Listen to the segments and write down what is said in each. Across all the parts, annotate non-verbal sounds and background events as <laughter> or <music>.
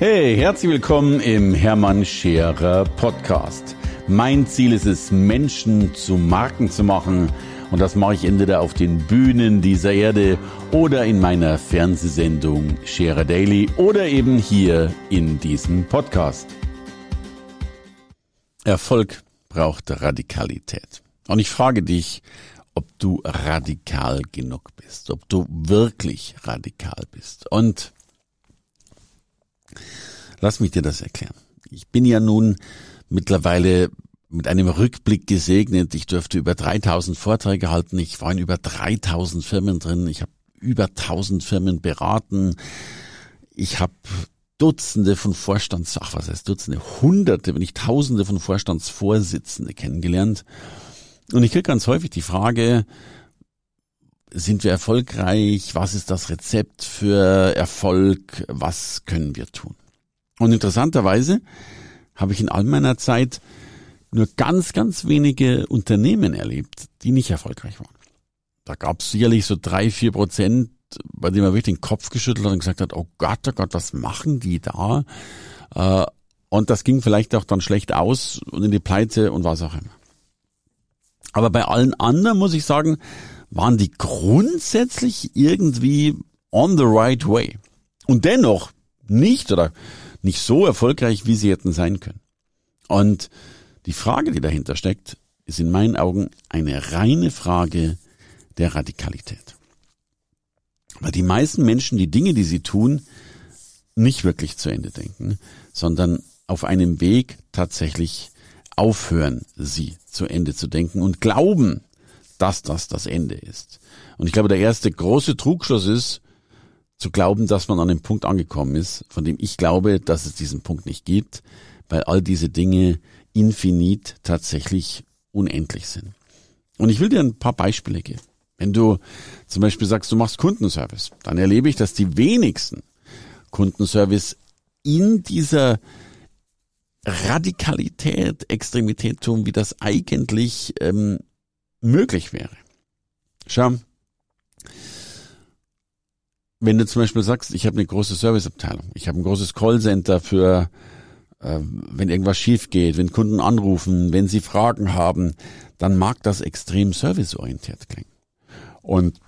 Hey, herzlich willkommen im Hermann Scherer Podcast. Mein Ziel ist es, Menschen zu Marken zu machen. Und das mache ich entweder auf den Bühnen dieser Erde oder in meiner Fernsehsendung Scherer Daily oder eben hier in diesem Podcast. Erfolg braucht Radikalität. Und ich frage dich, ob du radikal genug bist, ob du wirklich radikal bist. Und lass mich dir das erklären. Ich bin ja nun mittlerweile mit einem Rückblick gesegnet. Ich durfte über 3000 Vorträge halten. Ich war in über 3000 Firmen drin. Ich habe über 1000 Firmen beraten. Ich habe Dutzende von Vorstands, ach was heißt Dutzende, Hunderte, wenn nicht Tausende von Vorstandsvorsitzende kennengelernt. Und ich kriege ganz häufig die Frage, sind wir erfolgreich? Was ist das Rezept für Erfolg? Was können wir tun? Und interessanterweise habe ich in all meiner Zeit nur ganz, ganz wenige Unternehmen erlebt, die nicht erfolgreich waren. Da gab es sicherlich so drei, vier Prozent, bei denen man wirklich den Kopf geschüttelt hat und gesagt hat, oh Gott, oh Gott, was machen die da? Äh, und das ging vielleicht auch dann schlecht aus und in die Pleite und was auch immer. Aber bei allen anderen muss ich sagen, waren die grundsätzlich irgendwie on the right way. Und dennoch nicht oder nicht so erfolgreich, wie sie hätten sein können. Und die Frage, die dahinter steckt, ist in meinen Augen eine reine Frage der Radikalität. Weil die meisten Menschen die Dinge, die sie tun, nicht wirklich zu Ende denken, sondern auf einem Weg tatsächlich aufhören, sie zu Ende zu denken und glauben, dass das das Ende ist. Und ich glaube, der erste große Trugschluss ist, zu glauben, dass man an dem Punkt angekommen ist, von dem ich glaube, dass es diesen Punkt nicht gibt, weil all diese Dinge infinit tatsächlich unendlich sind. Und ich will dir ein paar Beispiele geben. Wenn du zum Beispiel sagst, du machst Kundenservice, dann erlebe ich, dass die wenigsten Kundenservice in dieser Radikalität, Extremität tun, wie das eigentlich ähm, möglich wäre. Schau, wenn du zum Beispiel sagst, ich habe eine große Serviceabteilung, ich habe ein großes Callcenter für, äh, wenn irgendwas schief geht, wenn Kunden anrufen, wenn sie Fragen haben, dann mag das extrem serviceorientiert klingen. Und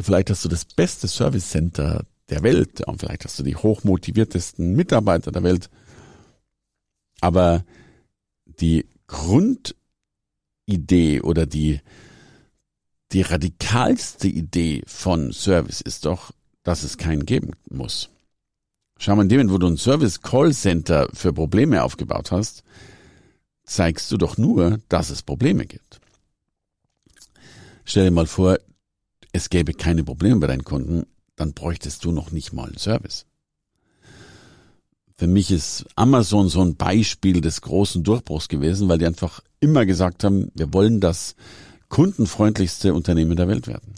vielleicht hast du das beste Service Center der Welt und vielleicht hast du die hochmotiviertesten Mitarbeiter der Welt aber die Grundidee oder die, die radikalste Idee von Service ist doch, dass es keinen geben muss. Schau mal, in dem, wo du ein Service Call Center für Probleme aufgebaut hast, zeigst du doch nur, dass es Probleme gibt. Stell dir mal vor, es gäbe keine Probleme bei deinen Kunden, dann bräuchtest du noch nicht mal einen Service. Für mich ist Amazon so ein Beispiel des großen Durchbruchs gewesen, weil die einfach immer gesagt haben, wir wollen das kundenfreundlichste Unternehmen der Welt werden.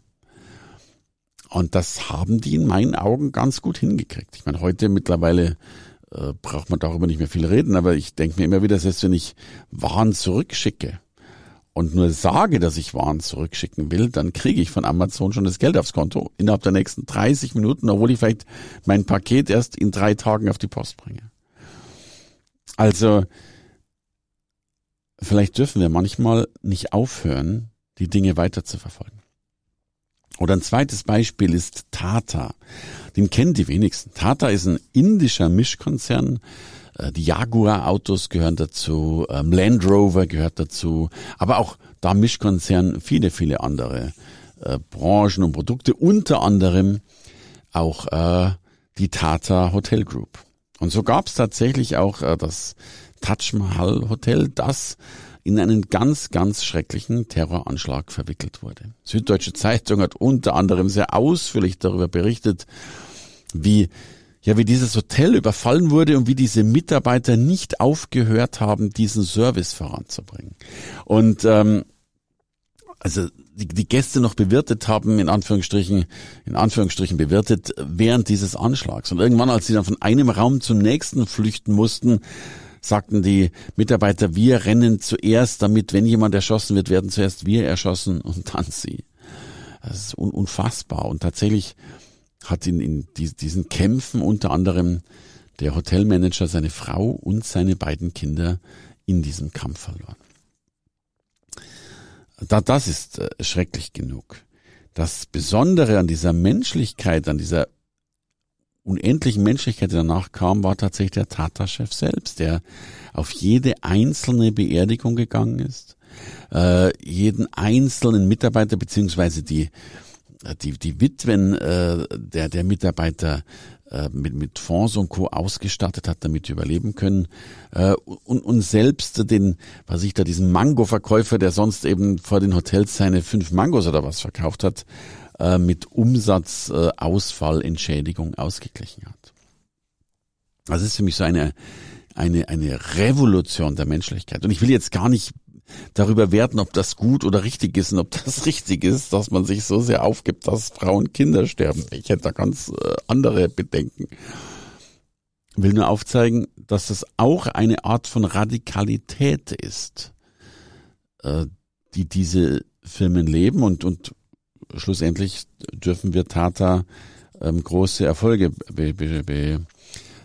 Und das haben die in meinen Augen ganz gut hingekriegt. Ich meine, heute mittlerweile äh, braucht man darüber nicht mehr viel reden, aber ich denke mir immer wieder, selbst wenn ich Waren zurückschicke, und nur sage, dass ich Waren zurückschicken will, dann kriege ich von Amazon schon das Geld aufs Konto innerhalb der nächsten 30 Minuten, obwohl ich vielleicht mein Paket erst in drei Tagen auf die Post bringe. Also, vielleicht dürfen wir manchmal nicht aufhören, die Dinge weiter zu verfolgen. Oder ein zweites Beispiel ist Tata. Den kennen die wenigsten. Tata ist ein indischer Mischkonzern, die Jaguar-Autos gehören dazu, ähm, Land Rover gehört dazu, aber auch da Mischkonzern viele, viele andere äh, Branchen und Produkte, unter anderem auch äh, die Tata Hotel Group. Und so gab es tatsächlich auch äh, das Taj Mahal Hotel, das in einen ganz, ganz schrecklichen Terroranschlag verwickelt wurde. Süddeutsche Zeitung hat unter anderem sehr ausführlich darüber berichtet, wie ja, wie dieses Hotel überfallen wurde und wie diese Mitarbeiter nicht aufgehört haben, diesen Service voranzubringen. Und ähm, also die, die Gäste noch bewirtet haben, in Anführungsstrichen, in Anführungsstrichen bewirtet, während dieses Anschlags. Und irgendwann, als sie dann von einem Raum zum nächsten flüchten mussten, sagten die Mitarbeiter, wir rennen zuerst, damit, wenn jemand erschossen wird, werden zuerst wir erschossen und dann sie. Das ist unfassbar. Und tatsächlich hat in, in diesen Kämpfen unter anderem der Hotelmanager seine Frau und seine beiden Kinder in diesem Kampf verloren. Da, das ist äh, schrecklich genug. Das Besondere an dieser Menschlichkeit, an dieser unendlichen Menschlichkeit, die danach kam, war tatsächlich der Tata-Chef selbst, der auf jede einzelne Beerdigung gegangen ist, äh, jeden einzelnen Mitarbeiter beziehungsweise die die, die Witwen äh, der, der Mitarbeiter äh, mit, mit Fonds und Co. ausgestattet hat, damit überleben können. Äh, und, und selbst den, was ich da, diesen Mango-Verkäufer, der sonst eben vor den Hotels seine fünf Mangos oder was verkauft hat, äh, mit Umsatzausfall, äh, Entschädigung ausgeglichen hat. Das ist für mich so eine, eine, eine Revolution der Menschlichkeit. Und ich will jetzt gar nicht darüber werten, ob das gut oder richtig ist und ob das <laughs> richtig ist, dass man sich so sehr aufgibt, dass Frauen Kinder sterben. Ich hätte da ganz äh, andere Bedenken. Will nur aufzeigen, dass das auch eine Art von Radikalität ist, äh, die diese Firmen leben und, und schlussendlich dürfen wir Tata ähm, große Erfolge be, be, be,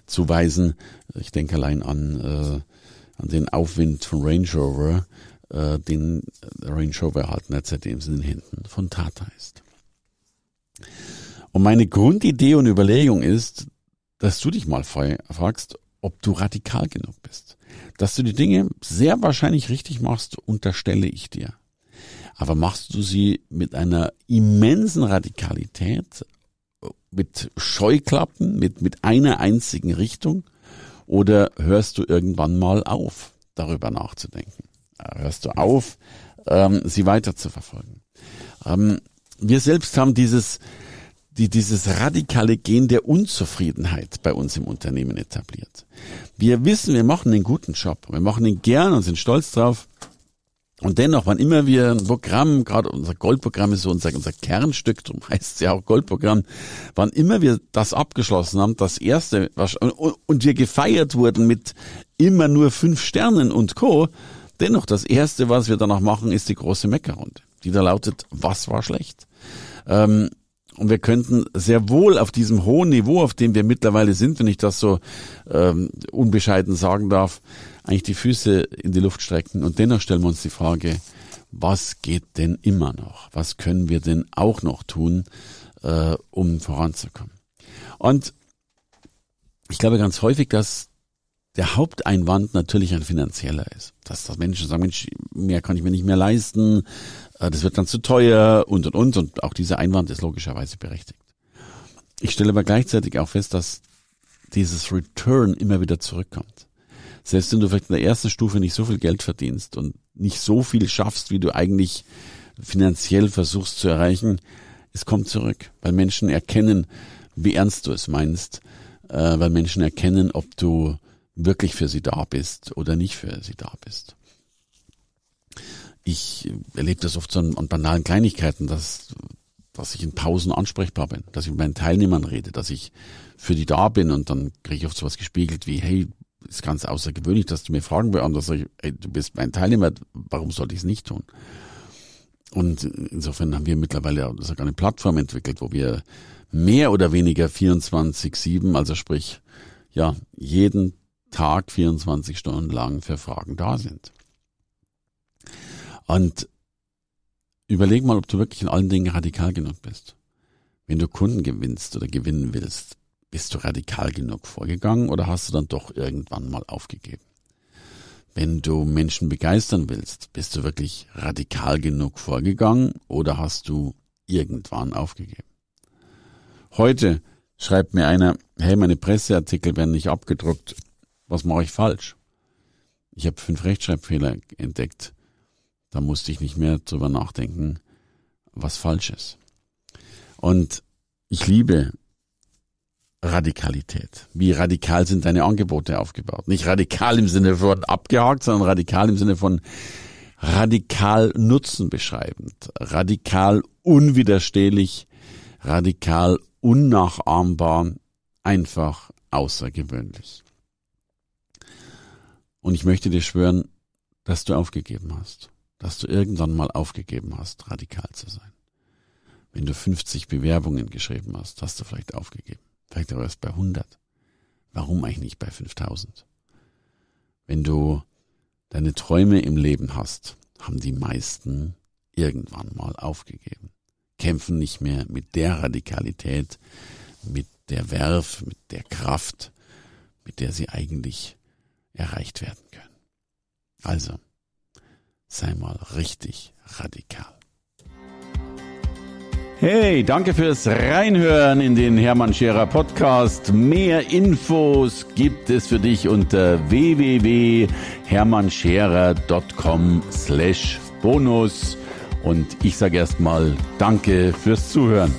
zuweisen. Ich denke allein an, äh, an den Aufwind von Range Rover, äh, den Range Rover halt seitdem es in den Händen von Tata ist. Und meine Grundidee und Überlegung ist, dass du dich mal fragst, ob du radikal genug bist. Dass du die Dinge sehr wahrscheinlich richtig machst, unterstelle ich dir. Aber machst du sie mit einer immensen Radikalität, mit Scheuklappen, mit, mit einer einzigen Richtung? Oder hörst du irgendwann mal auf, darüber nachzudenken? Hörst du auf, ähm, sie weiter zu verfolgen. Ähm, wir selbst haben dieses, die, dieses radikale Gen der Unzufriedenheit bei uns im Unternehmen etabliert. Wir wissen, wir machen einen guten Job. Wir machen ihn gern und sind stolz drauf. Und dennoch, wann immer wir ein Programm, gerade unser Goldprogramm ist so unser, unser Kernstück, darum <laughs> heißt es ja auch Goldprogramm, wann immer wir das abgeschlossen haben, das erste, und, wir gefeiert wurden mit immer nur fünf Sternen und Co., Dennoch, das Erste, was wir danach machen, ist die große Meckerrunde, die da lautet, was war schlecht? Ähm, und wir könnten sehr wohl auf diesem hohen Niveau, auf dem wir mittlerweile sind, wenn ich das so ähm, unbescheiden sagen darf, eigentlich die Füße in die Luft strecken. Und dennoch stellen wir uns die Frage, was geht denn immer noch? Was können wir denn auch noch tun, äh, um voranzukommen? Und ich glaube ganz häufig, dass der Haupteinwand natürlich ein finanzieller ist. Dass das Menschen sagen, Mensch, mehr kann ich mir nicht mehr leisten, äh, das wird dann zu teuer und und und und auch dieser Einwand ist logischerweise berechtigt. Ich stelle aber gleichzeitig auch fest, dass dieses Return immer wieder zurückkommt. Selbst wenn du vielleicht in der ersten Stufe nicht so viel Geld verdienst und nicht so viel schaffst, wie du eigentlich finanziell versuchst zu erreichen, es kommt zurück, weil Menschen erkennen, wie ernst du es meinst, äh, weil Menschen erkennen, ob du wirklich für sie da bist oder nicht für sie da bist. Ich erlebe das oft so an, an banalen Kleinigkeiten, dass, dass ich in Pausen ansprechbar bin, dass ich mit meinen Teilnehmern rede, dass ich für die da bin und dann kriege ich oft sowas gespiegelt wie, hey, ist ganz außergewöhnlich, dass du mir Fragen beantwortest. Ich, hey, du bist mein Teilnehmer, warum sollte ich es nicht tun? Und insofern haben wir mittlerweile sogar eine Plattform entwickelt, wo wir mehr oder weniger 24-7, also sprich, ja, jeden Tag 24 Stunden lang für Fragen da sind. Und überleg mal, ob du wirklich in allen Dingen radikal genug bist. Wenn du Kunden gewinnst oder gewinnen willst, bist du radikal genug vorgegangen oder hast du dann doch irgendwann mal aufgegeben? Wenn du Menschen begeistern willst, bist du wirklich radikal genug vorgegangen oder hast du irgendwann aufgegeben? Heute schreibt mir einer, hey, meine Presseartikel werden nicht abgedruckt. Was mache ich falsch? Ich habe fünf Rechtschreibfehler entdeckt. Da musste ich nicht mehr drüber nachdenken, was falsch ist. Und ich liebe Radikalität. Wie radikal sind deine Angebote aufgebaut? Nicht radikal im Sinne von abgehakt, sondern radikal im Sinne von radikal Nutzen beschreibend, radikal unwiderstehlich, radikal unnachahmbar, einfach außergewöhnlich. Und ich möchte dir schwören, dass du aufgegeben hast, dass du irgendwann mal aufgegeben hast, radikal zu sein. Wenn du 50 Bewerbungen geschrieben hast, hast du vielleicht aufgegeben. Vielleicht aber erst bei 100. Warum eigentlich nicht bei 5000? Wenn du deine Träume im Leben hast, haben die meisten irgendwann mal aufgegeben. Kämpfen nicht mehr mit der Radikalität, mit der Werf, mit der Kraft, mit der sie eigentlich erreicht werden können. Also, sei mal richtig radikal. Hey, danke fürs Reinhören in den Hermann Scherer Podcast. Mehr Infos gibt es für dich unter www.hermannscherer.com slash bonus. Und ich sage erstmal Danke fürs Zuhören.